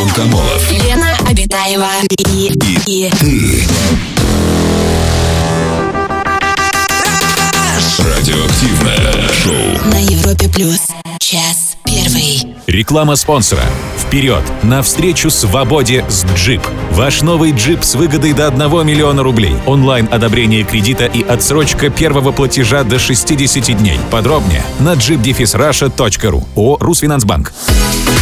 Антон Камолов. Лена Обитаева и, и, Ты. Радиоактивное шоу. на Европе плюс. Час первый. Реклама спонсора. Вперед! Навстречу свободе с Джип. Ваш новый джип с выгодой до 1 миллиона рублей. Онлайн одобрение кредита и отсрочка первого платежа до 60 дней. Подробнее на jeepdefisrusha.ru. О Русфинансбанк.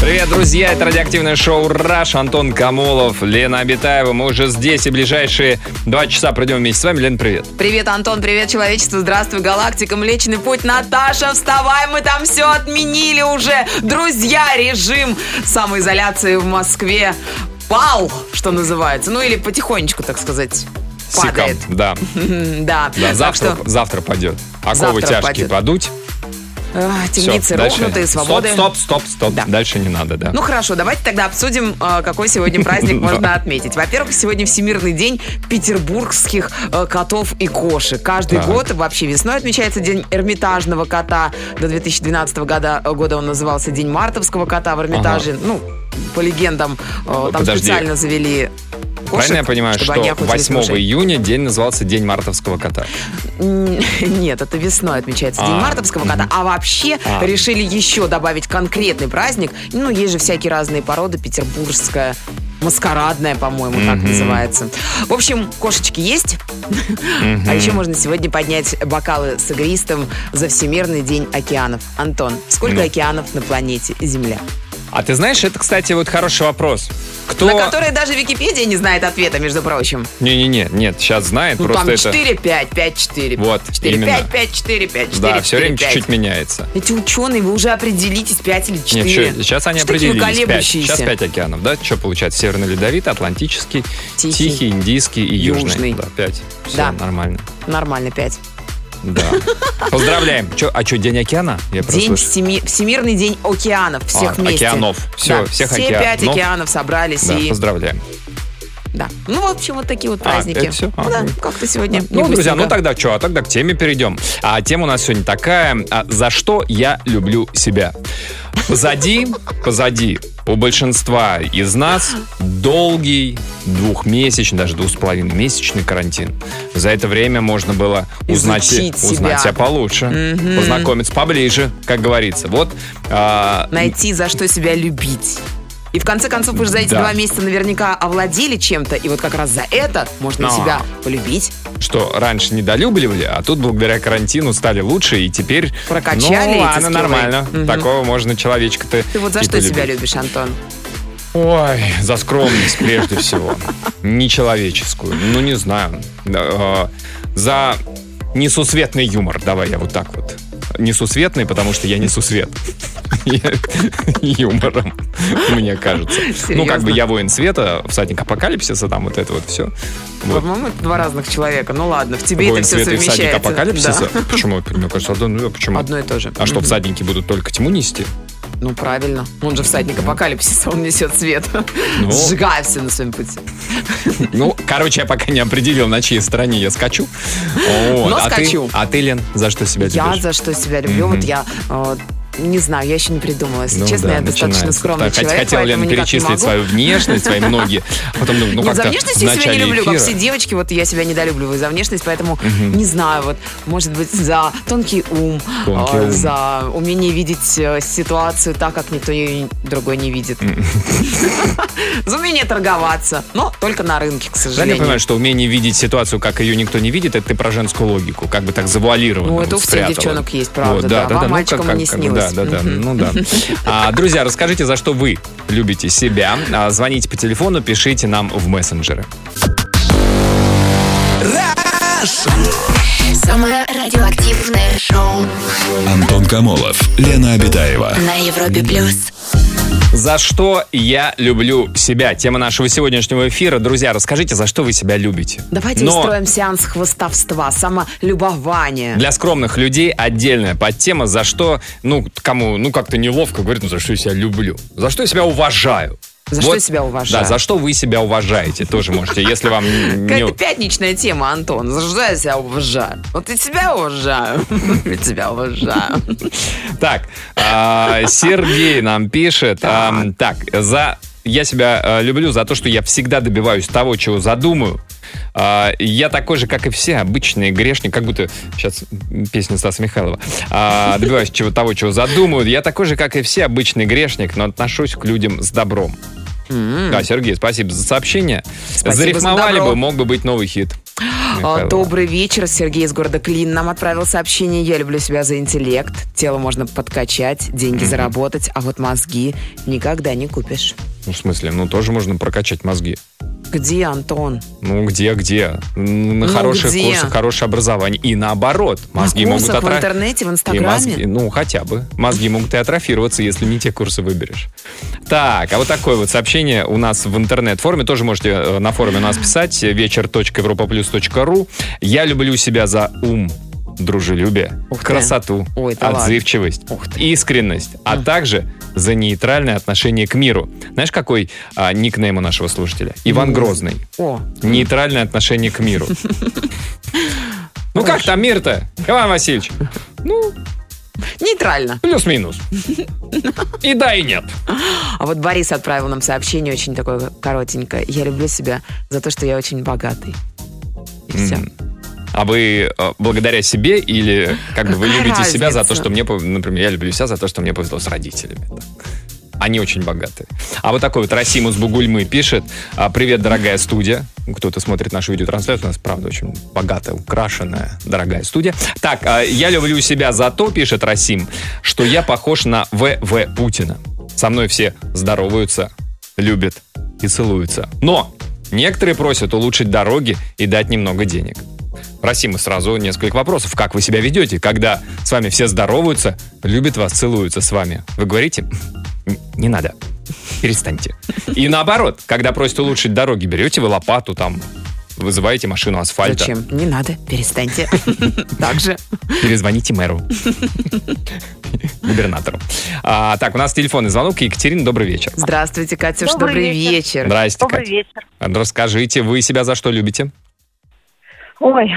Привет, друзья! Это радиоактивное шоу «Раш». Антон Камолов, Лена Абитаева. Мы уже здесь и ближайшие два часа пройдем вместе с вами. Лена, привет. Привет, Антон, привет, человечество, здравствуй, галактика, Млечный Путь, Наташа, вставай, мы там все отменили уже. Друзья, режим самоизоляции в Москве пал, что называется, ну или потихонечку, так сказать, падает. Сиком, да. Да, да завтра, что завтра пойдет. Оковы Завтра тяжкие пойдет. падуть. Всё, темницы рухнутые, свободы. Стоп, стоп, стоп, стоп. Да. Дальше не надо, да. Ну хорошо, давайте тогда обсудим, э, какой сегодня праздник можно отметить. Во-первых, сегодня Всемирный день петербургских э, котов и кошек. Каждый год, вообще весной отмечается День Эрмитажного кота. До 2012 года, года он назывался День Мартовского кота в Эрмитаже. Ну, по легендам, э, там специально завели кошек, Правильно я понимаю, что они охотились 8 на мышей? июня день назывался День мартовского кота? Нет, это весной отмечается День А, мартовского кота. А вообще А. решили еще добавить конкретный праздник. Ну, есть же всякие разные породы. Петербургская, маскарадная, по-моему, так Мгм. называется. В общем, кошечки есть. А еще можно сегодня поднять бокалы с игристым за Всемирный день океанов. Антон, сколько Ну. океанов на планете Земля? А ты знаешь, это, кстати, вот хороший вопрос. Кто... На которые даже Википедия не знает ответа, между прочим. Не-не-не, нет, сейчас знает, Ну, просто там это... 4, 5, 5, 4. Вот, 4, именно. 5, 5, 4, 5, 4, Да, все 4, время 5. чуть-чуть меняется. Эти ученые, вы уже определитесь, 5 или 4. Нет, чё, сейчас они Что определились. Пять. колеблющиеся? Сейчас пять океанов, да? Что получается? Северный ледовитый, Атлантический, Тихий. Тихий, Индийский и Южный. Южный. Да, пять. Все Да. нормально. Нормально, 5. Да. Поздравляем. Чё, а что, День океана? Я День всеми- Всемирный день океанов, всех А, вместе. океанов. Всё, Да, всех все океанов. пять океанов собрались Да, и... поздравляем. Да. Ну, в общем, вот такие вот А, праздники. это всё? А, Ну да, ну. как-то сегодня Ну, не друзья, ну тогда что? А тогда к теме перейдем. А тема у нас сегодня такая. а, За что я люблю себя? Позади, позади у большинства из нас долгий двухмесячный, даже двух с половиной месячный карантин. За это время можно было узнать, Изучить узнать себя. себя получше, Мгм. познакомиться поближе, как говорится. Вот а, Найти, за что себя любить. И в конце концов, вы же за эти Да. два месяца наверняка овладели чем-то, и вот как раз за это можно А. себя полюбить. что раньше недолюбливали, а тут благодаря карантину стали лучше, и теперь... Прокачали Ну, эти ладно, скиллы. нормально. Мгм. Такого можно человечка-то Ты вот за и что себя полюбить. любишь, Антон? Ой, за скромность прежде всего. Нечеловеческую. Ну, не знаю. Э, За несусветный юмор. Давай я вот так вот. Несусветный, потому что я несу свет. Юмором, мне кажется. Ну, как бы я воин света, всадник апокалипсиса, там вот это вот все. По-моему, это два разных человека. Ну ладно, в тебе это все и всадник совмещается. апокалипсиса? Почему? Мне кажется, одно, ну, почему? Одно и то же. А что, всадники будут только тьму нести? Ну, правильно. Он же всадник апокалипсиса, он несет свет. Ну. Сжигая все на своем пути. Ну, короче, я пока не определил, на чьей стороне я скачу. Вот. Но а скачу. Ты, а ты, Лен, за что себя Я любишь? за что себя люблю, Мгм. вот я э, не знаю, я еще не придумала. Если Ну честно, да, я достаточно скромный Так, человек, Хотел Лен поэтому никак не перечислить свою внешность, свои ноги. Потом, думаю, ну, Нет, за внешность я себя не люблю, как эфира. все девочки, вот я себя недолюбливаю за внешность, поэтому не знаю, вот, может быть, за тонкий ум, Тонкий э, ум. за умение видеть э, ситуацию так, как никто ее другой не видит. За умение торговаться, но только на рынке, к Жаль, я сожалению. понимаю, что умение видеть ситуацию, как ее никто не видит, это ты про женскую логику, как бы так завуалированно Ну, это у всех девчонок есть, правда, да. Вам, ну, мальчикам, как- не как- снилось. Да, да, да, ну да. А, друзья, расскажите, за что вы любите себя. А, Звоните по телефону, пишите нам в мессенджеры. Самое радиоактивное шоу Антон Камолов, Лена Обитаева. на Европе плюс. За что я люблю себя? Тема нашего сегодняшнего эфира. Друзья, расскажите, за что вы себя любите. Давайте Но устроим сеанс хвостовства, самолюбования. для скромных людей отдельная подтема, за что, ну, кому, ну, как-то неловко говорить, ну, за что я себя люблю. За что я себя уважаю. За что я себя уважаю? Да, за что вы себя уважаете, тоже можете, если вам не... Какая-то пятничная тема, Антон. За что я себя уважаю? Вот и тебя уважаю. И тебя уважаю. Так, а, Сергей нам пишет. Так, за я себя э, люблю за то, что я всегда добиваюсь того, чего задумаю. А, я такой же, как и все обычные грешники, как будто сейчас песня Стаса Михайлова. А, добиваюсь чего, того, чего задумаю. Я такой же, как и все обычный грешник, но отношусь к людям с добром. Да, Сергей, спасибо за сообщение. Спасибо за Зарифмовали добро. бы, мог бы быть новый хит. А, Михайлова. Добрый вечер. Сергей из города Клин нам отправил сообщение. Я люблю себя за интеллект. Тело можно подкачать, деньги заработать, а вот мозги никогда не купишь. Ну, в смысле, ну тоже можно прокачать мозги. Где, Антон? Ну, где, где? На Ну, хороших где? курсах, хорошее образование. И наоборот, мозги На могут курсах в интернете, в И Инстаграме? мозги, ну, хотя бы. Мозги могут и атрофироваться, если не те курсы выберешь. Так, а вот такое вот сообщение у нас в интернет-форме. Тоже можете э, на форуме у нас писать. вечер.европоплюс.ру Я люблю себя за ум, дружелюбие, Ух ты. красоту, Ой, да отзывчивость, Ух ты. искренность, а также за нейтральное отношение к миру. Знаешь, какой а, никнейм у нашего слушателя? Иван Грозный. О, Нейтральное отношение к миру. Ну как там мир-то, Иван Васильевич? Ну, нейтрально. плюс-минус. И да, и нет. А вот Борис отправил нам сообщение очень такое коротенькое. Я люблю себя за то, что я очень богатый. И все. А вы э, благодаря себе или как бы вы любите себя за то, разница? что мне, например, я люблю себя за то, что мне повезло с родителями. Они очень богатые. А вот такой вот Расимус Бугульмы пишет. а, Привет, дорогая студия. Кто-то смотрит нашу видеотрансляцию. У нас, правда, очень богатая, украшенная, дорогая студия. Так, а, я люблю себя за то, пишет Расим, что я похож на В.В. Путина. Со мной все здороваются, любят и целуются. Но некоторые просят улучшить дороги и дать немного денег. Расим, и сразу несколько вопросов. Как вы себя ведете, когда с вами все здороваются, любят вас, целуются с вами? Вы говорите, «Н- не надо, перестаньте. И наоборот, когда просят улучшить дороги, берете вы лопату, там, вызываете машину асфальта, Зачем? Не надо, перестаньте. Так же. перезвоните мэру, губернатору. А, так, у нас телефонный звонок. Екатерина, добрый вечер. Здравствуйте, Катюш, добрый, Добрый вечер. вечер. Здрасте, Добрый Катя. вечер. Расскажите, вы себя за что любите? Ой,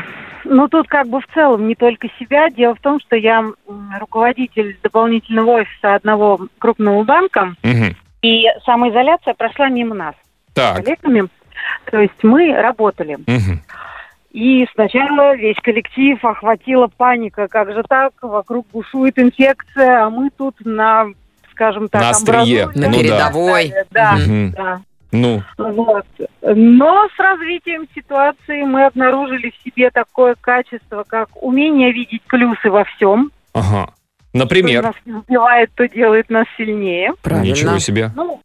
ну тут как бы в целом не только себя. Дело в том, что я руководитель дополнительного офиса одного крупного банка, Мгм. и самоизоляция прошла мимо нас с Так. коллегами. То есть мы работали. И сначала весь коллектив охватила паника. Как же так? Вокруг бушует инфекция, а мы тут на, скажем так, На острие. амбразуре. На Ну передовой. Да, Мгм. да. Ну, Вот. Но с развитием ситуации мы обнаружили в себе такое качество, как умение видеть плюсы во всем. ага. Что Например, нас не сбивает, то делает нас сильнее. Правильно. ничего себе. Ну,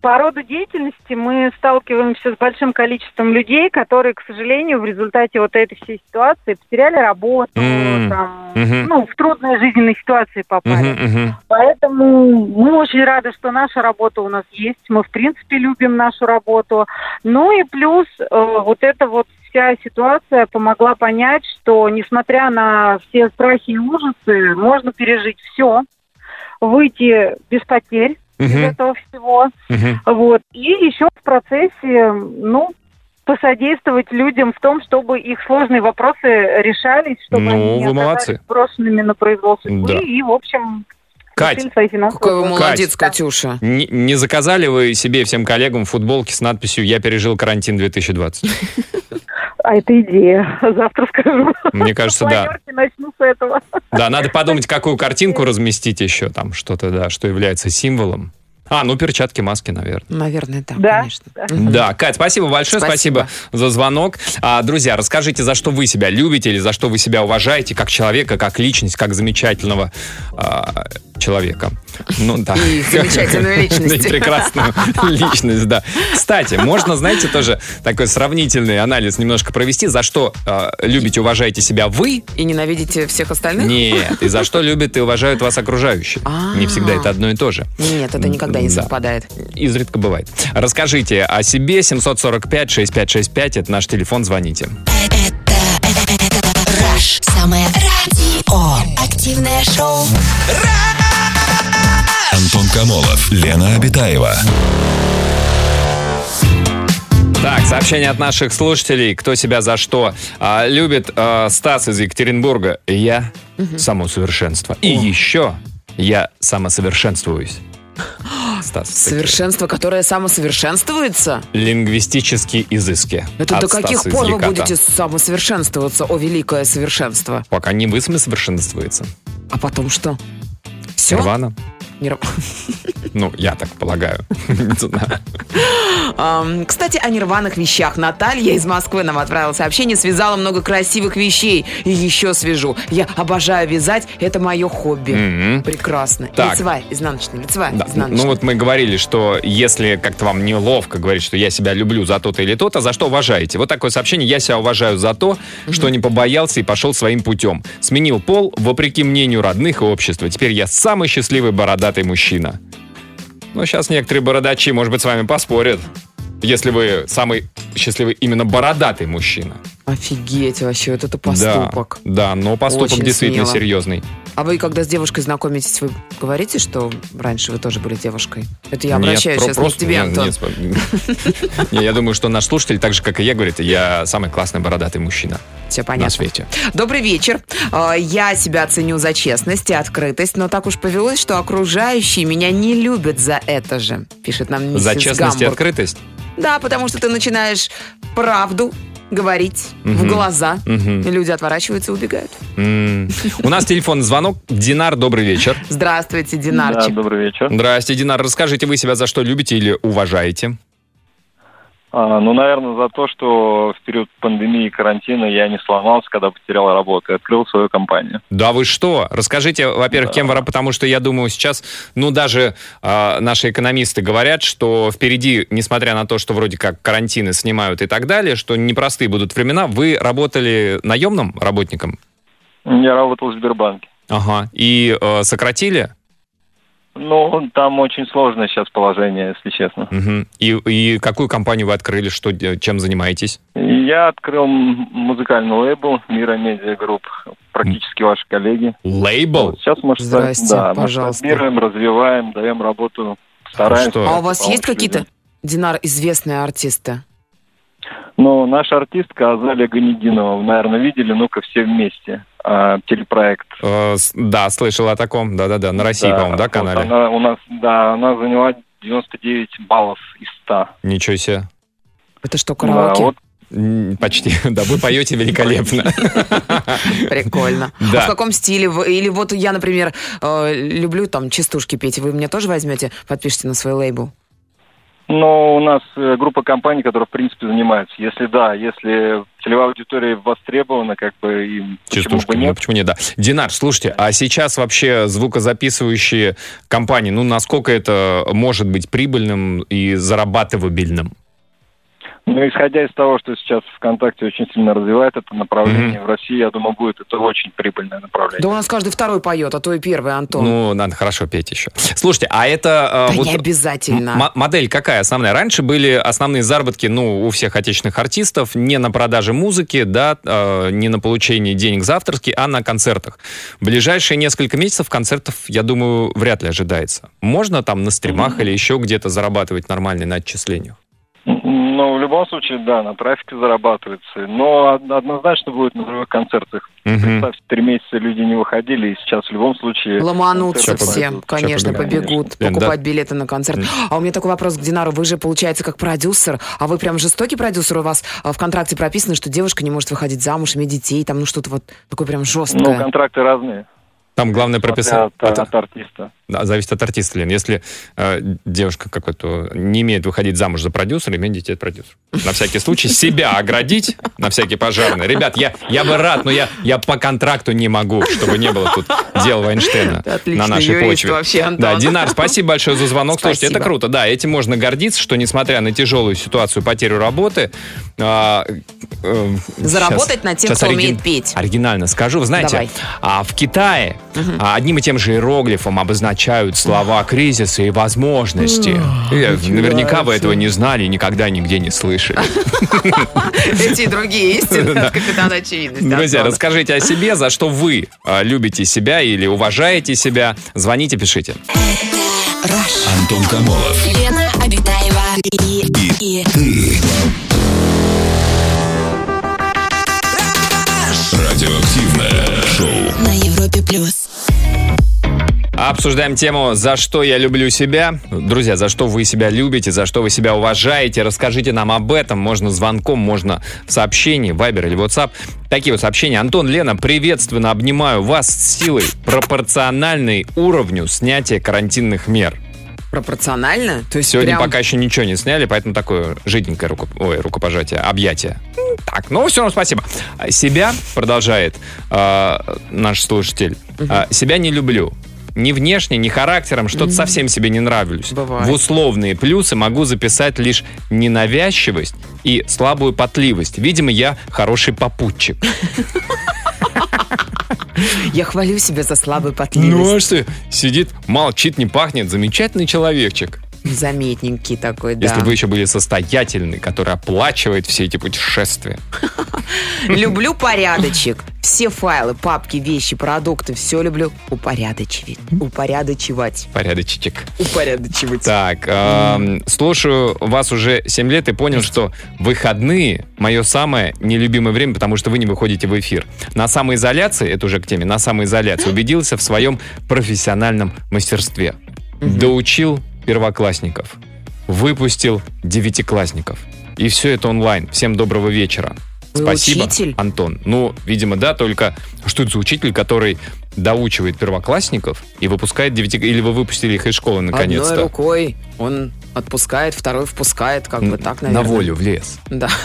по роду деятельности мы сталкиваемся с большим количеством людей, которые, к сожалению, в результате вот этой всей ситуации потеряли работу, М, там, мгм. ну, в трудные жизненные ситуации попали. Мгм. Поэтому мы очень рады, что наша работа у нас есть. Мы, в принципе, любим нашу работу. Ну и плюс э, вот эта вот вся ситуация помогла понять, что, несмотря на все страхи и ужасы, можно пережить все, выйти без потерь из Мгм, этого всего. мгм. Вот. И еще в процессе, ну, посодействовать людям в том, чтобы их сложные вопросы решались, чтобы Ну, они не вы молодцы. брошенными на произвол судьбы Да. и, в общем, Кать, Какой вы молодец, Да. Катюша. Не, не заказали вы себе и всем коллегам футболки с надписью «Я пережил карантин 2020»? А это идея. Завтра скажу. Мне кажется, да. Начну с этого. Да, надо подумать, какую картинку разместить еще там, что-то, да, что является символом. А, ну, перчатки, маски, наверное. Наверное, да, Да. конечно. Да, Кать, спасибо большое, спасибо, Спасибо. за звонок. А, друзья, расскажите, за что вы себя любите или за что вы себя уважаете как человека, как личность, как замечательного а, человека. Ну да. И замечательную личность. И прекрасную личность, да. Кстати, можно, знаете, тоже такой сравнительный анализ немножко провести, за что а, любите, уважаете себя вы, И ненавидите всех остальных? нет, и за что любят и уважают вас окружающие. А. Не всегда это одно и то же. Нет, это никогда не Да. совпадает. Изредка бывает. Расскажите о себе. 745-6565. Это наш телефон. Звоните. Раш. Самое радио. Активное шоу. Антон Камолов, Лена Обитаева. Так, сообщение от наших слушателей. Кто себя за что а, любит? а, Стас из Екатеринбурга. Я само совершенство. И еще я самосовершенствуюсь. Стас. Совершенство, которое самосовершенствуется? Лингвистические изыски. Это до каких Стаса пор вы будете самосовершенствоваться, о великое совершенство? Пока не вы совершенствуется. А потом что? Все? Нирвана. Ну, я так полагаю. Кстати, о нерваных вещах. Наталья из Москвы нам отправила сообщение, связала много красивых вещей. И еще свяжу. Я обожаю вязать, это мое хобби. Прекрасно. Лицевая, изнаночная, лицевая, изнаночная. Ну вот мы говорили, что если как-то вам неловко говорить, что я себя люблю за то-то или то-то, за что уважаете? Вот такое сообщение. Я себя уважаю за то, что не побоялся и пошел своим путем. Сменил пол вопреки мнению родных и общества. Теперь я самый счастливый бородатый мужчина. Ну, сейчас некоторые бородачи, может быть, с вами поспорят. Если вы самый счастливый именно бородатый мужчина. Офигеть вообще, вот это поступок. Да, да, но поступок Очень действительно смело. серьезный. А вы, когда с девушкой знакомитесь, вы говорите, что раньше вы тоже были девушкой? Это я Нет, обращаюсь про- сейчас просто- к тебе, нет, Антон. нет, сп- Не, я думаю, что наш слушатель, так же, как и я, говорит, я самый классный бородатый мужчина Все на понятно. свете. Добрый вечер. Э, Я себя ценю за честность и открытость, но так уж повелось, что окружающие меня не любят за это же, пишет нам миссис За честность и Гамбург. открытость? Да, потому что ты начинаешь правду говорить в Мгм. глаза, Мгм. и люди отворачиваются и убегают. М. У нас телефонный звонок. Динар, добрый вечер. Здравствуйте, Динарчик. Да, добрый вечер. Здрасте, Динар. Расскажите, вы себя за что любите или уважаете? А, ну, наверное, за то, что в период пандемии и карантина я не сломался, когда потерял работу и открыл свою компанию. Да вы что? Расскажите, во-первых, кем вы потому что я думаю сейчас, ну даже а, наши экономисты говорят, что впереди, несмотря на то, что вроде как карантины снимают и так далее, что непростые будут времена, вы работали наемным работником? Я работал в Сбербанке. Ага. И э, сократили? Ну, там очень сложное сейчас положение, если честно. Мгм. И, и какую компанию вы открыли? Что, де- чем занимаетесь? Я открыл музыкальный лейбл Mira Media Group. Практически ваши коллеги. Лейбл? Сейчас мы Здрасте, да, мы пожалуйста. масштабируем, развиваем, даем работу, стараемся. что? А у вас есть какие-то. Динар, известные артисты? Ну, наша артистка Азалия Ганединова, вы, наверное, видели, ну-ка, все вместе. А, телепроект. Э, да, слышал о таком. Да-да-да, на России, Да, по-моему, да, вот канале? она у нас, да, она заняла 99 баллов из 100. Ничего себе. Это что, Да, караоке? вот М, Почти. Да, вы поете великолепно. Прикольно. А Да. в каком стиле? вы- Или вот я, например, э, люблю там частушки петь. Вы мне тоже возьмете, подпишите на свой лейбл? Но у нас э, группа компаний, которая, в принципе, занимается. Если да, если целевая аудитория востребована, как бы, и почему Частушки, бы ну нет. почему нет, да. Динар, слушайте, а сейчас вообще звукозаписывающие компании, ну насколько это может быть прибыльным и зарабатывабельным? Ну, исходя из того, что сейчас ВКонтакте очень сильно развивает это направление, в России, я думаю, будет это очень прибыльное направление. Да у нас каждый второй поет, а то и первый, Антон. Ну, надо хорошо петь еще. Слушайте, а это... э, да вот не обязательно. м- модель какая основная? Раньше были основные заработки, ну, у всех отечественных артистов не на продаже музыки, да, э, не на получении денег за авторские, а на концертах. В ближайшие несколько месяцев концертов, я думаю, вряд ли ожидается. Можно там на стримах или еще где-то зарабатывать нормально на отчислениях? Ну, в любом случае, да, на трафике зарабатывается. Но од- однозначно будет на живых концертах. Мгм. Представьте, три месяца люди не выходили, и сейчас в любом случае... Ломанутся все, пойдут. конечно, побегут. побегут Лен, да? покупать билеты на концерт. А у меня такой вопрос к Динару. Вы же, получается, как продюсер, а вы прям жестокий продюсер? У вас а, в контракте прописано, что девушка не может выходить замуж, иметь детей, там, ну, что-то вот такое прям Ну, жесткое. контракты разные. Там главное прописать... От, от артиста. Да, зависит от артиста, Лен. Если э, девушка какой-то не имеет выходить замуж за продюсера, иметь детей от продюсера. На всякий случай себя оградить, на всякий пожарный. Ребят, я, я бы рад, но я, я по контракту не могу, чтобы не было тут дел Вайнштейна на нашей почве. вообще, Антон. Да, Динар, спасибо большое за звонок. Слушайте, это Спасибо. круто. Да, этим можно гордиться, что несмотря на тяжелую ситуацию, потерю работы, а, э, Заработать щас- над тем, кто оригин- умеет петь. Оригинально скажу. Вы знаете, Давай. а в Китае а, одним и тем же иероглифом обозначают слова кризиса и возможности. Наверняка вы этого не знали и никогда нигде не слышали. Эти и другие истины от капитана очевидности. Друзья, расскажите о себе, за что вы а, любите себя или уважаете себя. Звоните, пишите. Антон Камолов. Лена Обитаева и, и, Радиоактивное шоу. на Европе плюс. Обсуждаем тему «За что я люблю себя». Друзья, за что вы себя любите, за что вы себя уважаете. Расскажите нам об этом. Можно звонком, можно в сообщении, Вайбер или WhatsApp. Такие вот сообщения. Антон, Лена, приветственно обнимаю вас с силой, пропорциональной уровню снятия карантинных мер. Пропорционально? То есть Сегодня прям... пока еще ничего не сняли, поэтому такое жиденькое руко... Ой, рукопожатие, объятие. Так, ну все равно спасибо. А, Себя, продолжает э, наш слушатель, э, себя не люблю. Ни внешне, ни характером, что-то совсем себе не нравлюсь. Бывает. В условные плюсы могу записать лишь ненавязчивость и слабую потливость. Видимо, я хороший попутчик. Я хвалю себя за слабую потливость. Ну а что? Сидит, молчит, не пахнет. Замечательный человечек. Заметненький такой, да. Если бы вы еще были состоятельны, который оплачивает все эти путешествия. Люблю порядочек. Все файлы, папки, вещи, продукты, все люблю упорядочивать. Упорядочивать. Порядочек. Упорядочивать. Так, слушаю вас уже 7 лет и понял, что выходные мое самое нелюбимое время, потому что вы не выходите в эфир. На самоизоляции, это уже к теме, на самоизоляции убедился в своем профессиональном мастерстве. Доучил первоклассников. Выпустил девятиклассников. И все это онлайн. Всем доброго вечера. Вы Спасибо, учитель? Антон. Ну, видимо, да, только что это за учитель, который доучивает первоклассников и выпускает девяти... Или вы выпустили их из школы Одной наконец-то? рукой он отпускает, второй впускает, как бы так, наверное. На волю в лес. Да.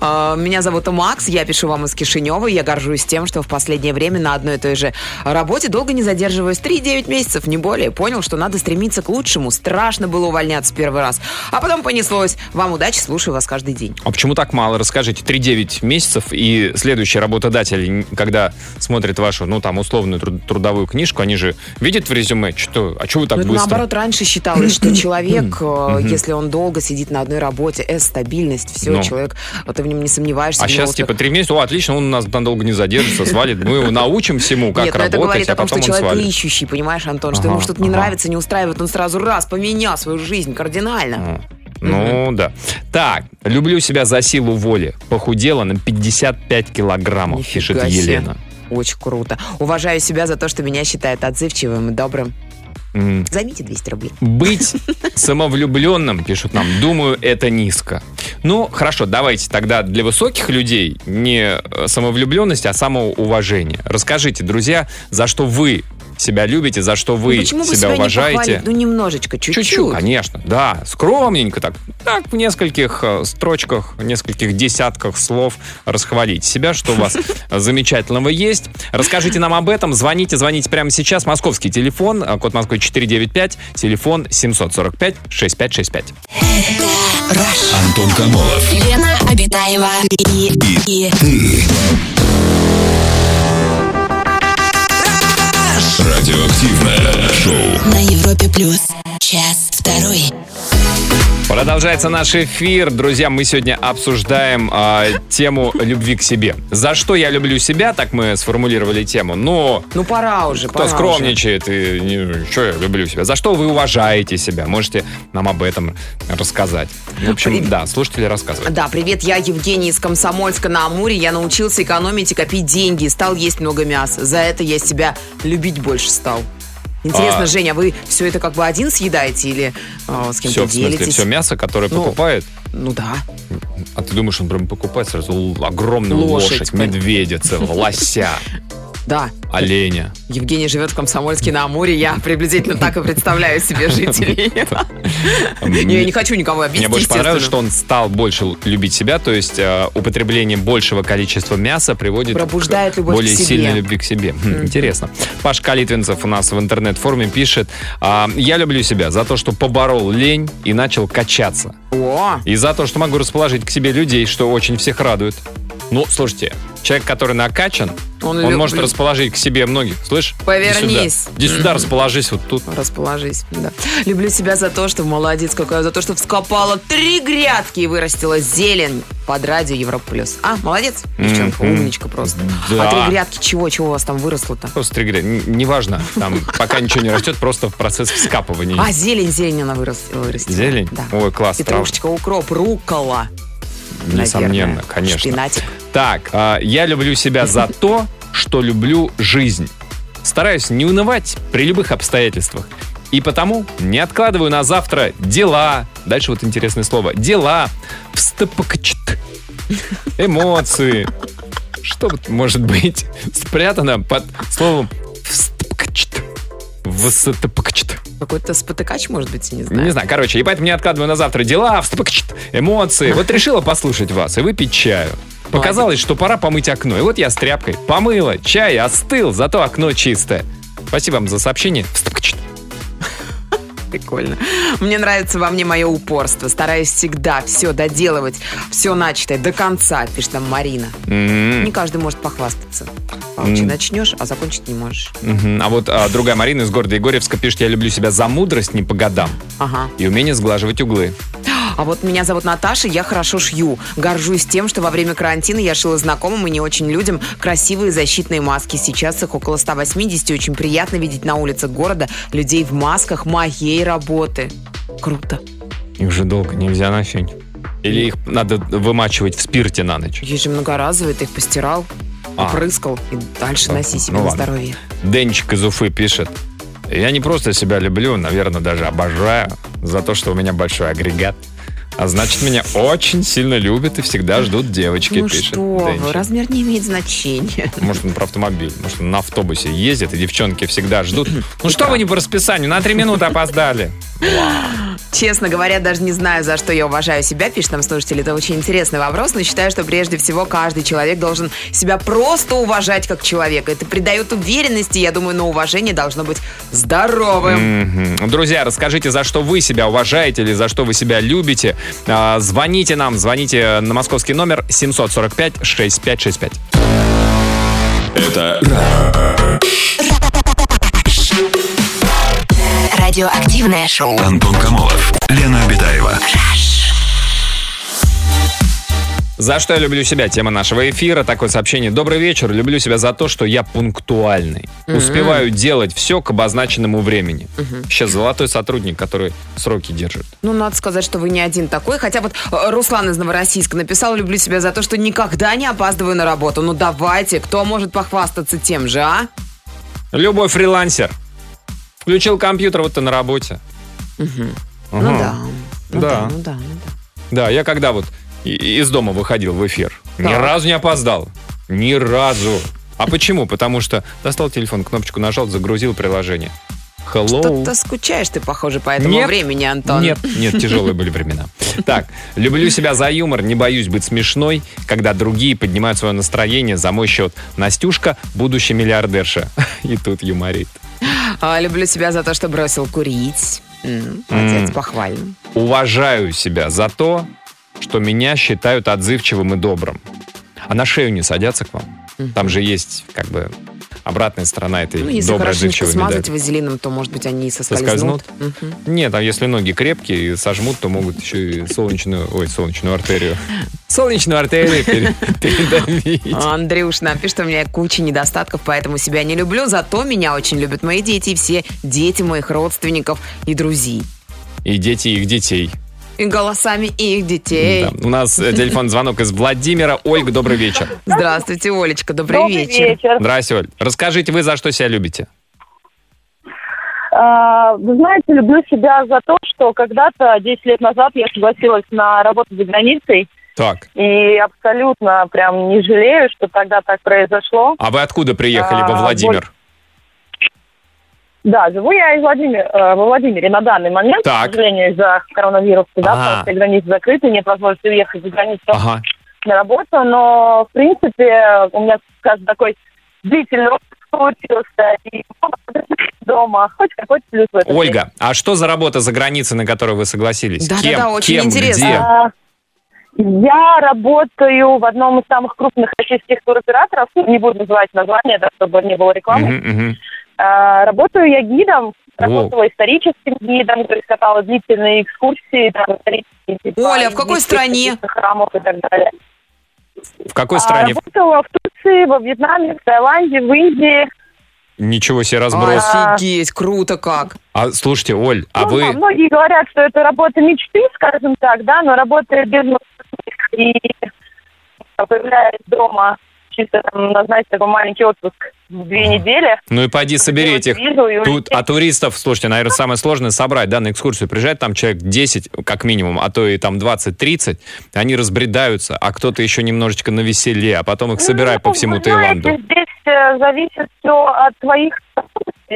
А, Меня зовут Макс, я пишу вам из Кишинева. Я горжусь тем, что в последнее время на одной и той же работе долго не задерживаюсь. 3-9 месяцев, не более. Понял, что надо стремиться к лучшему. Страшно было увольняться первый раз. А потом понеслось. Вам удачи, слушаю вас каждый день. А почему так мало? Расскажите. 3-9 месяцев, и следующий работодатель, когда смотрит вашу, ну, там, условную труд- трудовую книжку, они же видят в резюме, что, а что вы так Ну, это быстро? наоборот, раньше считалось, что человек, э, если он долго сидит на одной работе, э, стабильность, все, Ну. человек, вот ты в нем не сомневаешься. А сейчас, вот- типа, три месяца, о, отлично, он у нас надолго не задержится, свалит. Мы его научим всему, как Нет, но это работать, говорит а о том, что человек свалит. ищущий, понимаешь, Антон, что Ага, ему что-то не ага. нравится, не устраивает, он сразу раз поменял свою жизнь кардинально. Ну, да. Так, люблю себя за силу воли. Похудела на 55 килограммов, Нифига пишет себе. Елена. Очень круто. Уважаю себя за то, что меня считают отзывчивым и добрым. Займите 200 рублей. Быть самовлюбленным, пишут нам, думаю, это низко. Ну, хорошо, давайте тогда для высоких людей не самовлюбленность, а самоуважение. Расскажите, друзья, за что вы себя любите, за что вы Ну, себя, себя не уважаете. похвалить? Ну, немножечко, чуть-чуть. Чуть-чуть, конечно, да, скромненько так, так в нескольких э, строчках, в нескольких десятках слов расхвалить себя, что у вас замечательного есть. Расскажите нам об этом, звоните, звоните прямо сейчас. Московский телефон, э, код Москвы 495, телефон 745-6565. Антон Камолов. Лена Обитаева и, и, Радиоактивное шоу. на Европе плюс. Час второй. Продолжается наш эфир. Друзья, мы сегодня обсуждаем а, тему любви к себе. За что я люблю себя, так мы сформулировали тему. Но Ну, пора уже, кто пора скромничает и что я люблю себя? За что вы уважаете себя? Можете нам об этом рассказать. В общем, Привет. да, слушатели рассказывают. Да, привет, я Евгений из Комсомольска на Амуре. Я научился экономить и копить деньги, стал есть много мяса. За это я себя любить больше стал. Интересно, А- Женя, вы все это как бы один съедаете или а, с кем-то Все, в смысле, делитесь? все мясо, которое Ну, покупает. Ну да. А ты думаешь, он прям покупает сразу огромную Лошадь, лошадь, медведя целого, лося, Да. оленя. Евгений живет в Комсомольске на Амуре. Я приблизительно так и представляю себе жителей. Я не хочу никого обидеть, Мне больше понравилось, что он стал больше любить себя, то есть э, употребление большего количества мяса приводит к более сильной любви к себе. Хм, Интересно. Паш Калитвинцев у нас в интернет-форуме пишет, а, я люблю себя за то, что поборол лень и начал качаться. И за то, что могу расположить к себе людей, что очень всех радует. Ну, слушайте, человек, который накачан, Он он, может расположить к себе многих. Слышь? Иди Повернись. сюда. Иди сюда, расположись вот тут. расположись. Да. Люблю себя за то, что молодец какая, за то, что вскопала три грядки и вырастила зелень под радио Европа Плюс. А, молодец, девчонка, умничка просто. Да. А три грядки чего? Чего у вас там выросло-то? Просто три гряды. Н- Неважно, там пока ничего не растет, просто в процесс вскапывания. А, зелень, зелень она вырастила. Зелень? Да. Ой, класс, Петрушечка, укроп, рукола. Несомненно, конечно. Шпинатик. Так, а, я люблю себя за то, что люблю жизнь. Стараюсь не унывать при любых обстоятельствах. И потому не откладываю на завтра дела. Дальше вот интересное слово. Дела. Встыпкчт. Эмоции. Что может быть спрятано под словом встыпкчт? Встыпкчт. Какой-то спотыкач, может быть, не знаю. Не знаю, короче, и поэтому не откладываю на завтра дела, встыпкчт, эмоции. Вот решила послушать вас и выпить чаю. Показалось, что пора помыть окно. И вот я с тряпкой помыла, чай остыл, зато окно чистое. Спасибо вам за сообщение. Встыпкчт. Прикольно. Мне нравится во мне мое упорство. Стараюсь всегда все доделывать, все начатое до конца, пишет нам Марина. М. Не каждый может похвастаться. Вообще М. начнешь, а закончить не можешь. Мгм. А вот а, другая Марина из города Егорьевска пишет, я люблю себя за мудрость не по годам Ага. и умение сглаживать углы. А вот меня зовут Наташа, я хорошо шью. Горжусь тем, что во время карантина я шила знакомым и не очень людям красивые защитные маски. Сейчас их около 180. Очень приятно видеть на улицах города людей в масках моей работы. Круто. Их же долго нельзя носить. Или их надо вымачивать в спирте на ночь. Есть же многоразовые, ты их постирал, А. опрыскал и дальше Ну, носи себе ну на ладно. здоровье. Денчик из Уфы пишет. Я не просто себя люблю, наверное, даже обожаю за то, что у меня большой агрегат. А значит, меня очень сильно любят и всегда ждут девочки, ну пишет что вы, Денчик. размер не имеет значения. Может, он про автомобиль, может, он на автобусе ездит, и девчонки всегда ждут. Ну что вы не по расписанию, на три минуты опоздали. Честно говоря, даже не знаю, за что я уважаю себя, пишет нам слушатель. Это очень интересный вопрос, но считаю, что прежде всего каждый человек должен себя просто уважать как человека. Это придает уверенности, я думаю, но уважение должно быть здоровым. Мгм. Друзья, расскажите, за что вы себя уважаете или за что вы себя любите. А, Звоните нам, звоните на московский номер 745-6565. Это Радиоактивное шоу. Антон Камолов, Лена Обитаева. За что я люблю себя? Тема нашего эфира. Такое сообщение. Добрый вечер. Люблю себя за то, что я пунктуальный. Успеваю делать все к обозначенному времени. Сейчас золотой сотрудник, который сроки держит. Ну, надо сказать, что вы не один такой. Хотя вот э, Руслан из Новороссийска написал, люблю себя за то, что никогда не опаздываю на работу. Ну, давайте, кто может похвастаться тем же, а? Любой фрилансер. Включил компьютер, вот ты на работе. Ну Ага. да. Ну Да. да, ну да, ну да. Да, я когда вот из дома выходил в эфир, ни Так. разу не опоздал. Ни разу. А почему? Потому что достал телефон, кнопочку нажал, загрузил приложение. Hello. Что-то скучаешь ты, похоже, по этому Нет. времени, Антон. Нет, нет, тяжелые были времена. Так, люблю себя за юмор, не боюсь быть смешной, когда другие поднимают свое настроение за мой счет. Настюшка, будущая миллиардерша. И тут юморит. А, люблю себя за то, что бросил курить. Молодец, похвально. Уважаю себя за то, что меня считают отзывчивым и добрым. А на шею не садятся к вам? Там же есть как бы обратная сторона этой Ну, если доброй отзывчивой смазать медали. вазелином, то, может быть, они и соскользнут. Соскользнут? Мгм. Нет, а если ноги крепкие и сожмут, то могут еще и солнечную, ой, солнечную артерию. Солнечную артерию пере- передавить. Андрюш напишет, у меня куча недостатков, поэтому себя не люблю, зато меня очень любят мои дети и все дети моих родственников и друзей. И дети их детей. И голосами их детей. Да. У нас э, телефон звонок из Владимира. Ольга, добрый вечер. Здравствуйте, Олечка, добрый, Добрый вечер. вечер. Здрасте, Оль. Расскажите, вы за что себя любите? А, Вы знаете, люблю себя за то, что когда-то, 10 лет назад, я согласилась на работу за границей. Так. И абсолютно прям не жалею, что тогда так произошло. А вы откуда приехали во А, Владимир? Да, живу я из Владимир, э, во Владимире на данный момент, Так. к сожалению, из-за коронавируса, да, потому что все границы закрыты, нет возможности уехать за границу Ага. на работу, но, в принципе, у меня, скажем, такой длительный отпуск получился, и дома, хоть какой-то плюс в этом. Ольга, а что за работа за границей, на которую вы согласились? Да-да-да, Кем? очень Кем? интересно. Где? А, Я работаю в одном из самых крупных российских туроператоров, не буду называть название, да, чтобы не было рекламы. Мгм. А, Работаю я гидом, работала историческим гидом, то есть катала длительные экскурсии, там, исторические типа, Оля, в какой стране? храмов и так далее. В какой А, стране? работала в Турции, во Вьетнаме, в Таиланде, в Индии. Ничего себе разброс. Офигеть, круто как. А слушайте, Оль, а Ну, вы... да, многие говорят, что это работа мечты, скажем так, да, но работая без и появляясь дома чисто там назначить такой маленький отпуск в две недели. Ну и пойди собери этих. визу и Тут, а туристов, слушайте, наверное, самое сложное собрать, да, на экскурсию приезжает там человек 10, как минимум, а то и там 20-30, они разбредаются, а кто-то еще немножечко на веселе, а потом их собирай Ну, по всему знаете, Таиланду. Здесь э, зависит все от твоих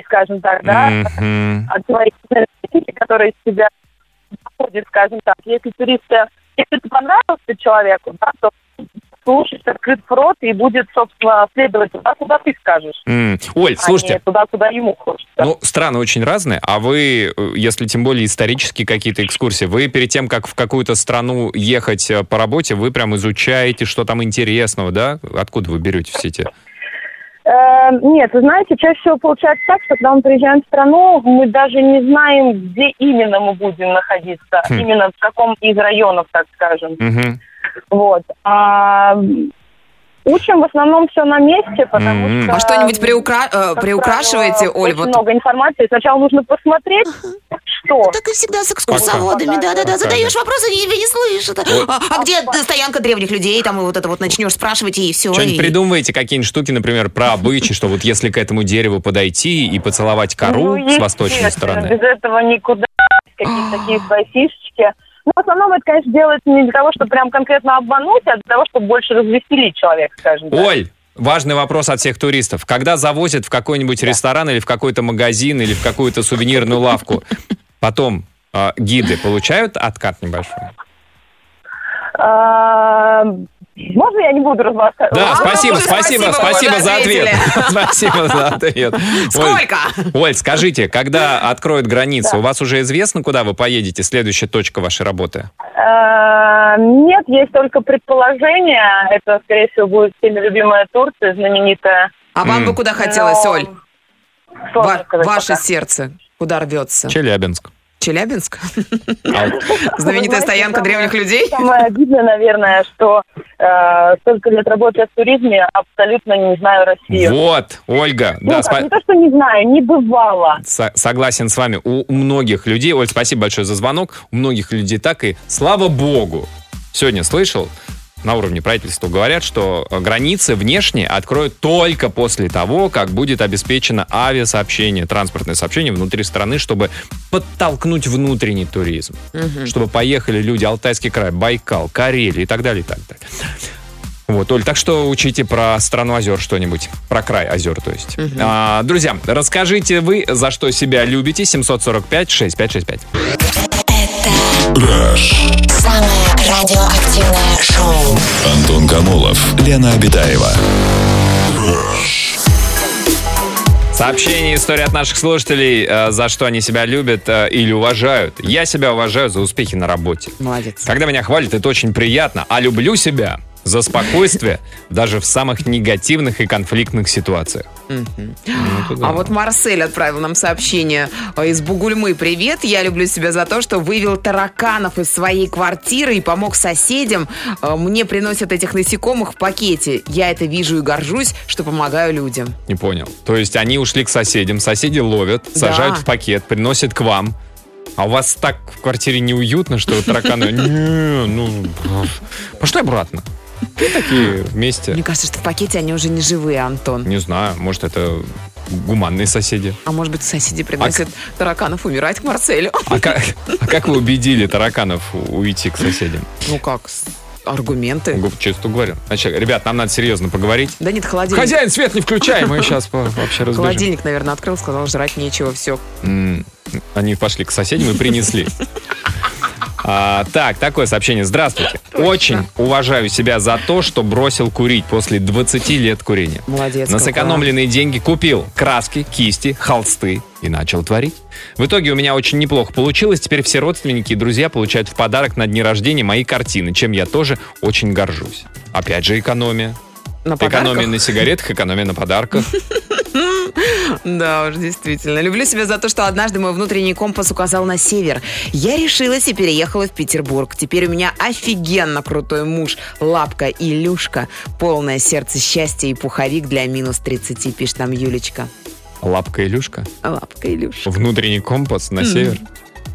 скажем так, да, Мгм. от твоих которые из тебя находят, скажем так. Если туристы, если ты понравился человеку, да, то слушать открыт рот и будет, собственно, следовать туда, куда ты скажешь. М. Оль, а слушайте, не туда, куда ему хочется. Ну, страны очень разные, а вы, э, если тем более исторические какие-то экскурсии, вы перед тем, как в какую-то страну ехать э, по работе, вы прям изучаете, что там интересного, да? Откуда вы берете все эти... Э, Нет, вы знаете, чаще всего получается так, что когда мы приезжаем в страну, мы даже не знаем, где именно мы будем находиться, Хм. именно в каком из районов, так скажем. Мгм. Вот. А, учим в основном все на месте, потому Мгм. что... А что-нибудь приукра- э, приукрашиваете, правило, Оль? Очень Вот много информации. Сначала нужно посмотреть, что. Так и всегда с экскурсоводами, да-да-да, задаешь вопросы, они тебя не слышат. А, а где стоянка древних людей, там и вот это вот начнешь спрашивать, и все. Что-нибудь придумываете, какие-нибудь штуки, например, про обычаи, что вот если к этому дереву подойти и поцеловать кору Ну, с восточной стороны. Без этого никуда. Какие-то такие свои фишечки. Ну, в основном это, конечно, делается не для того, чтобы прям конкретно обмануть, а для того, чтобы больше развеселить человека, скажем так. Оль, важный вопрос от всех туристов. Когда завозят в какой-нибудь ресторан или в какой-то магазин или в какую-то сувенирную лавку, потом э, гиды получают откат небольшой? Можно я не буду рассказывать? Да, спасибо, спасибо, спасибо, за ответ. Спасибо за ответ. Оль, Сколько? Оль, скажите, когда откроют границы, у вас уже известно, куда вы поедете? Следующая точка вашей работы? А, Нет, есть только предположение. Это, скорее всего, будет всеми любимая Турция, знаменитая. А вам бы куда хотелось, Оль? ваше сердце куда рвется? Челябинск. Челябинск? А Знаменитая стоянка древних людей? Самое обидное, наверное, что э, столько лет работая в туризме, абсолютно не знаю Россию. Вот, Ольга, Ну, да, не то, что не знаю, не бывало. Со- Согласен с вами. У у многих людей, Оль, спасибо большое за звонок. У многих людей так и, слава богу, сегодня слышал, на уровне правительства говорят, что э, границы внешние откроют только после того, как будет обеспечено авиасообщение, транспортное сообщение внутри страны, чтобы подтолкнуть внутренний туризм. Чтобы поехали люди Алтайский край, Байкал, Карелия и так далее, и так далее. Вот, Оль, так что учите про страну озер что-нибудь. Про край озер, то есть. А, друзья, расскажите вы, за что себя любите. 745-6565. Самое радиоактивное шоу. Антон Камолов, Лена Обитаева. Сообщение, история от наших слушателей, э, за что они себя любят э, или уважают. Я себя уважаю за успехи на работе. Молодец. Когда меня хвалят, это очень приятно. А люблю себя за спокойствие даже в самых негативных и конфликтных ситуациях. Ну, да. А вот Марсель отправил нам сообщение э, из Бугульмы. Привет, я люблю себя за то, что вывел тараканов из своей квартиры и помог соседям. Э, Мне приносят этих насекомых в пакете. Я это вижу и горжусь, что помогаю людям. Не понял. То есть они ушли к соседям, соседи ловят, Да. сажают в пакет, приносят к вам. А у вас так в квартире неуютно, что тараканы... Не, ну... Пошли обратно. И такие вместе. Мне кажется, что в пакете они уже не живые, Антон. Не знаю, может, это гуманные соседи. А может быть, соседи приносят тараканов умирать к Марселю? А как, а как вы убедили тараканов уйти к соседям? Ну как, аргументы. Гу- Честно говорю. Значит, ребят, нам надо серьезно поговорить. Да нет, холодильник. Хозяин, свет не включай, мы сейчас вообще разбежим. Холодильник, наверное, открыл, сказал, жрать нечего, все. Они пошли к соседям и принесли. А, так, такое сообщение. Здравствуйте. Очень уважаю себя за то, что бросил курить после 20 лет курения. Молодец. На сэкономленные деньги купил краски, кисти, холсты и начал творить. В итоге у меня очень неплохо получилось. Теперь все родственники и друзья получают в подарок на дни рождения мои картины, чем я тоже очень горжусь. Опять же экономия. На Экономия подарках? на сигаретах, экономия на подарках. Да уж, действительно. Люблю себя за то, что однажды мой внутренний компас указал на север. Я решилась и переехала в Петербург. Теперь у меня офигенно крутой муж. Лапка Илюшка. Полное сердце счастья и пуховик для минус 30, пишет там Юлечка. Лапка Илюшка. Лапка Илюшка. Внутренний компас на север.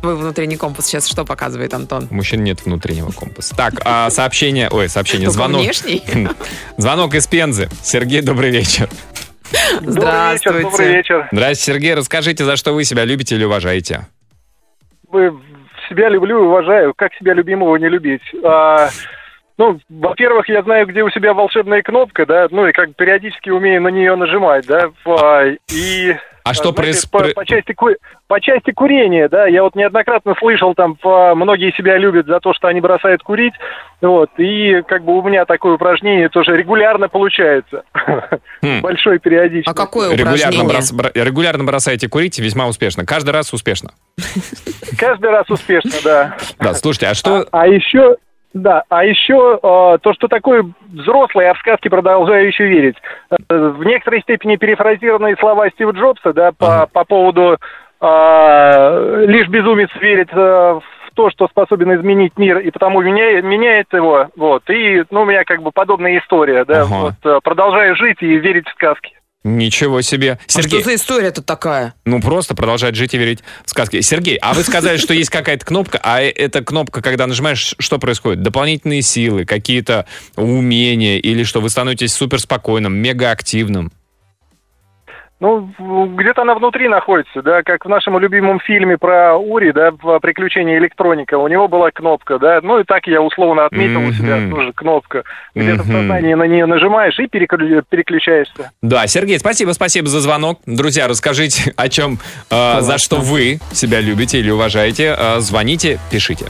Твой внутренний компас сейчас что показывает, Антон? У мужчин нет внутреннего компаса. Так, а сообщение, ой, сообщение, Только звонок. внешний? Звонок из Пензы. Сергей, добрый вечер. Здравствуйте. Добрый вечер. Здравствуйте, Сергей. Расскажите, за что вы себя любите или уважаете? Вы себя люблю и уважаю. Как себя любимого не любить? А, ну, во-первых, я знаю, где у себя волшебная кнопка, да, ну и как периодически умею на нее нажимать, да, а, и... А что знаете, проис- по, по части ку- по части курения, да, я вот неоднократно слышал, там, а, многие себя любят за то, что они бросают курить, вот, и как бы у меня такое упражнение тоже регулярно получается, Хм. большой периодичностью. А какое Регулярно, упражнение? брос- бро- регулярно бросаете курить весьма успешно. Каждый раз успешно. Каждый раз успешно, да. Да, слушайте, а что... А еще, да, а еще э, то, что такое взрослый, я в сказки продолжаю еще верить. Э, в некоторой степени перефразированные слова Стива Джобса, да, по, по поводу э, лишь безумец верит э, в то, что способен изменить мир, и потому меняет, меняет его. Вот. И ну, у меня как бы подобная история, да. Ага. Вот, э, продолжаю жить и верить в сказки. Ничего себе. А Сергей, что за история тут такая? ну просто продолжать жить и верить в сказки. Сергей, а вы сказали, что есть какая-то кнопка, а э- эта кнопка, когда нажимаешь, что происходит? Дополнительные силы, какие-то умения, или что вы становитесь суперспокойным, мегаактивным? Ну, в- где-то она внутри находится, да, как в нашем любимом фильме про Ури, да, в «Приключения электроника». У него была кнопка, да, ну и так я условно отметил у себя тоже кнопка. Где-то в Мгм. сознании на нее нажимаешь и переклю- переключаешься. Да, Сергей, спасибо, спасибо за звонок. Друзья, расскажите, о чем, э, за что вы себя любите или уважаете. Э, звоните, пишите.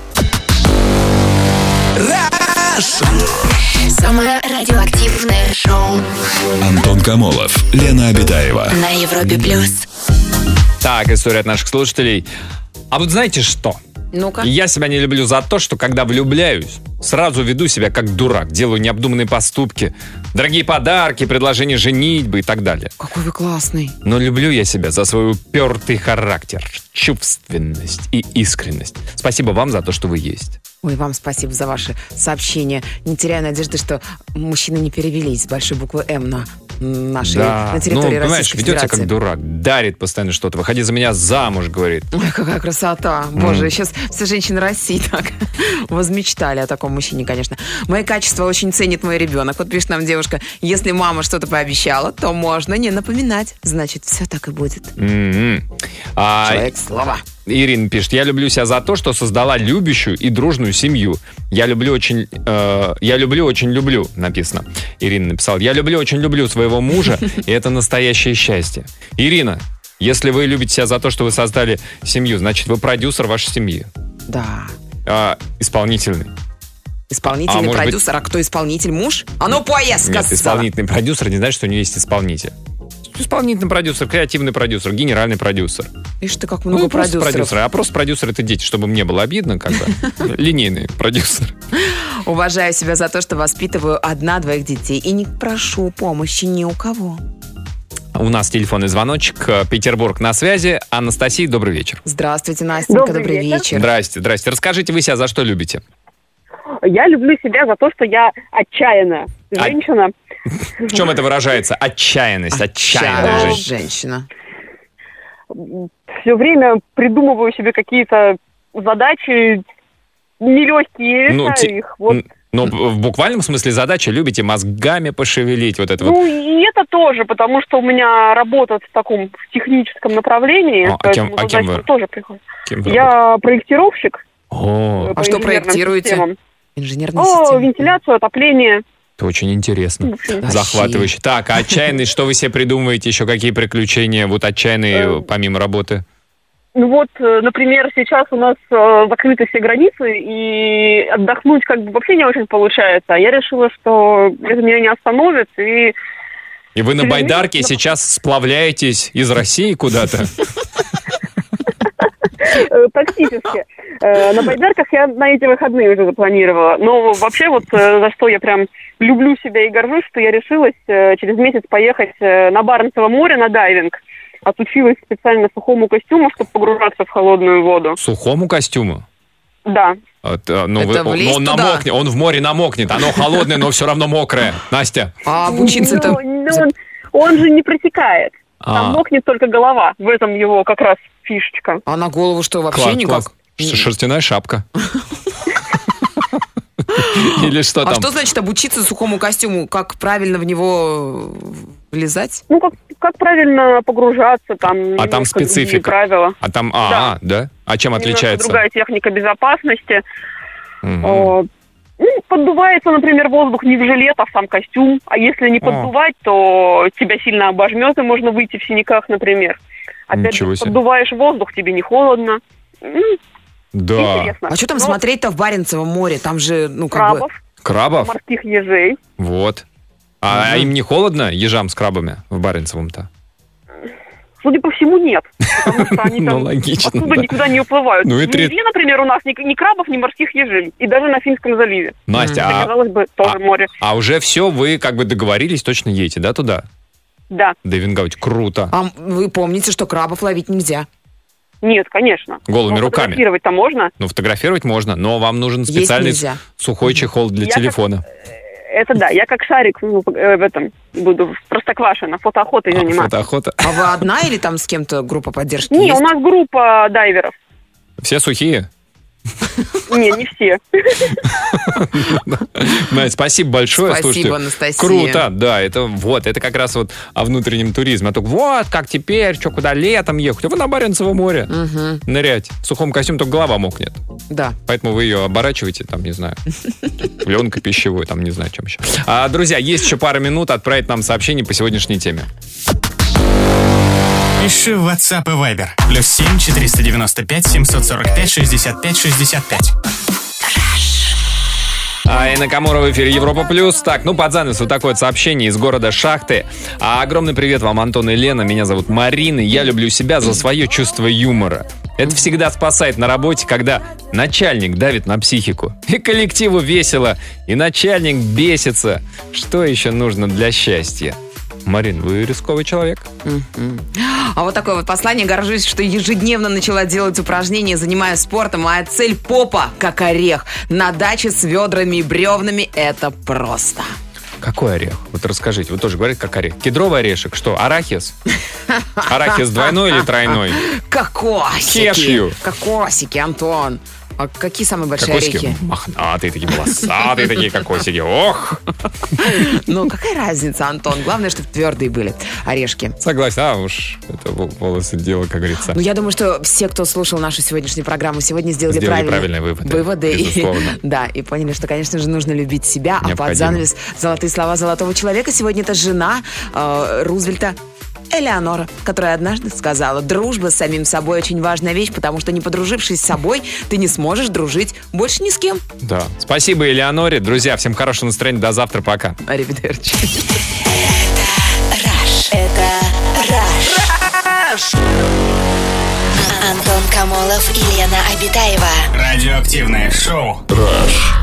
Самое радиоактивное шоу Антон Камолов, Лена Обитаева. на Европе плюс. Так, история от наших слушателей. А вот знаете что? Ну-ка. Я себя не люблю за то, что когда влюбляюсь, сразу веду себя как дурак, делаю необдуманные поступки, дорогие подарки, предложения женитьбы и так далее. Какой вы классный. Но люблю я себя за свой упертый характер, чувственность и искренность. Спасибо вам за то, что вы есть. Ой, вам спасибо за ваши сообщения. Не теряю надежды, что мужчины не перевелись с большой буквы М на нашей, на ну, территории понимаешь, Российской ведете Федерации. как дурак, дарит постоянно что-то. Выходи за меня замуж, говорит. Ой, какая красота. Боже, сейчас все женщины России так возмечтали о таком мужчине, конечно. Мои качества очень ценит мой ребенок. Вот пишет нам девушка, если мама что-то пообещала, то можно не напоминать. Значит, все так и будет. М-м. А, Человек слова. Ирина пишет, я люблю себя за то, что создала любящую и дружную семью. Я люблю очень, э, я люблю очень люблю, написано. Ирина написала, я люблю очень люблю своего мужа, и это настоящее счастье. Ирина, если вы любите себя за то, что вы создали семью, значит, вы продюсер вашей семьи. Да. А, исполнительный. Исполнительный А может быть- продюсер. А кто исполнитель? Муж? А ну, поезд, Нет, сказала. исполнительный продюсер не значит, что у него есть исполнитель. Исполнительный продюсер, креативный продюсер, генеральный продюсер. Ишь ты, как много Ну, просто продюсеров. продюсеры. А просто продюсер это дети, чтобы мне было обидно, как бы. Линейный продюсер. Уважаю себя за то, что воспитываю одна-двоих детей и не прошу помощи ни у кого. У нас телефонный звоночек. Э, Петербург на связи. Анастасия, добрый вечер. Здравствуйте, Настенька, добрый, Добрый вечер. вечер. Здрасте, здрасте. Расскажите вы себя за что любите? Я люблю себя за то, что я отчаянная А- женщина. В чем это выражается? Отчаянность, отчаянная жизнь. женщина. Все время придумываю себе какие-то задачи нелегкие, Ну, те- их. Вот. Но в буквальном смысле задача любите мозгами пошевелить вот это Ну, вот. и это тоже, потому что у меня работа в таком в техническом направлении. А, а поэтому кем- а кем вы? тоже приходят. Кем вы Я проектировщик. О, по А что проектируете? системам. Инженерная О, система. вентиляцию, отопление. Это очень интересно. Вообще. Захватывающе. Так, а отчаянный, что вы себе придумываете? Еще какие приключения? Вот отчаянные, Э, помимо работы. Ну вот, э, например, сейчас у нас э, закрыты все границы, и отдохнуть как бы вообще не очень получается. А я решила, что это меня не остановит, и И вы на байдарке сейчас сплавляетесь из России куда-то? э, практически. Э, на байдарках я на эти выходные уже запланировала. Но вообще вот э, за что я прям люблю себя и горжусь, что я решилась через месяц поехать на Баренцево море на дайвинг. Отучилась специально сухому костюму, чтобы погружаться в холодную воду. Сухому костюму? Да. Вот, э, ну, Это вы- но он туда? намокнет, он в море намокнет. Оно холодное, но все равно мокрое. Настя. А обучиться-то... Ну, ну, он, он же не протекает. Там А, мокнет только голова. В этом его как раз фишечка. А на голову что, вообще класс, никак? класс. Шерстяная шапка. Или что А там? что значит обучиться сухому костюму? Как правильно в него влезать? Ну, как, как правильно погружаться, там А там специфика. правила. А там, а, да? А чем Немножко отличается? другая техника безопасности. Мгм. Ну, поддувается, например, воздух не в жилет, а в сам костюм. А если не поддувать, то тебя сильно обожмет, и можно выйти в синяках, например. Опять Ничего же, себе. поддуваешь воздух, тебе не холодно. М, Да. Интересно. А что там Но смотреть-то в Баренцевом море? Там же, ну, как бы... Крабов, Крабов? морских ежей. Вот. А им не холодно, ежам с крабами в Баренцевом-то? Судя по всему, нет. Потому что они Ну, там логично, оттуда да. никуда не уплывают. Ну и в три- Неве, например, у нас ни, ни крабов, ни морских ежей. И даже на Финском заливе. Настя, а, казалось бы, тоже море. а уже все, вы как бы договорились, точно едете, да, туда? Да. Дэвин круто. А вы помните, что крабов ловить нельзя? Нет, конечно. Голыми Но руками. фотографировать-то можно. Ну, фотографировать можно, но вам нужен специальный сухой чехол для Я как- телефона. Это да, я как шарик ну, э, в этом буду в Простоквашино фотоохотой А, заниматься. фотоохота. А вы одна или там с кем-то группа поддержки Не, есть? у нас группа дайверов. Все сухие? Не, не все. Настя, спасибо большое. Спасибо, Слушайте, Анастасия. Круто, да, это вот, это как раз вот о внутреннем туризме. А только вот, как теперь, что, куда летом ехать? А вы на Баренцево море Мгм. нырять. В сухом костюме только голова мокнет. Да. Поэтому вы ее оборачиваете, там, не знаю, пленкой пищевой, там, не знаю, чем еще. А, друзья, есть еще пара минут отправить нам сообщение по сегодняшней теме. Пиши в WhatsApp и Viber. Плюс 7 495 745 65 65. А и Накамура в эфире Европа Плюс. Так, ну под занавес вот такое сообщение из города Шахты. А, огромный привет вам, Антон и Лена. Меня зовут Марина. Я люблю себя за свое чувство юмора. Это всегда спасает на работе, когда начальник давит на психику. И коллективу весело, и начальник бесится. Что еще нужно для счастья? Марин, вы рисковый человек. А вот такое вот послание. Горжусь, что ежедневно начала делать упражнения, занимаюсь спортом. Моя цель попа, как орех. На даче с ведрами и бревнами это просто. Какой орех? Вот расскажите. Вы тоже говорите, как орех. Кедровый орешек. Что, арахис? Арахис двойной или тройной? Кокосики. Кешью. Кокосики, Антон. А какие самые большие Кокосики орехи? мохнатые такие, волосатые такие кокосики. Ох! Ну, какая разница, Антон? Главное, чтобы твердые были орешки. Согласен, а уж это вол- волосы дело, как говорится. Ну, я думаю, что все, кто слушал нашу сегодняшнюю программу, сегодня сделали, Сделали правильные, правильные выводы, выводы. И- да, и поняли, что, конечно же, нужно любить себя. А под Необходимо. занавес золотые слова золотого человека. Сегодня это жена э, Рузвельта Элеонора, которая однажды сказала, дружба с самим собой очень важная вещь, потому что не подружившись с собой, ты не сможешь дружить больше ни с кем. Да. Спасибо, Элеоноре. Друзья, всем хорошего настроения. До завтра. Пока. Аривидерчи. Это Раш. Антон Камолов и Лена Обитаева. Радиоактивное шоу. Rush.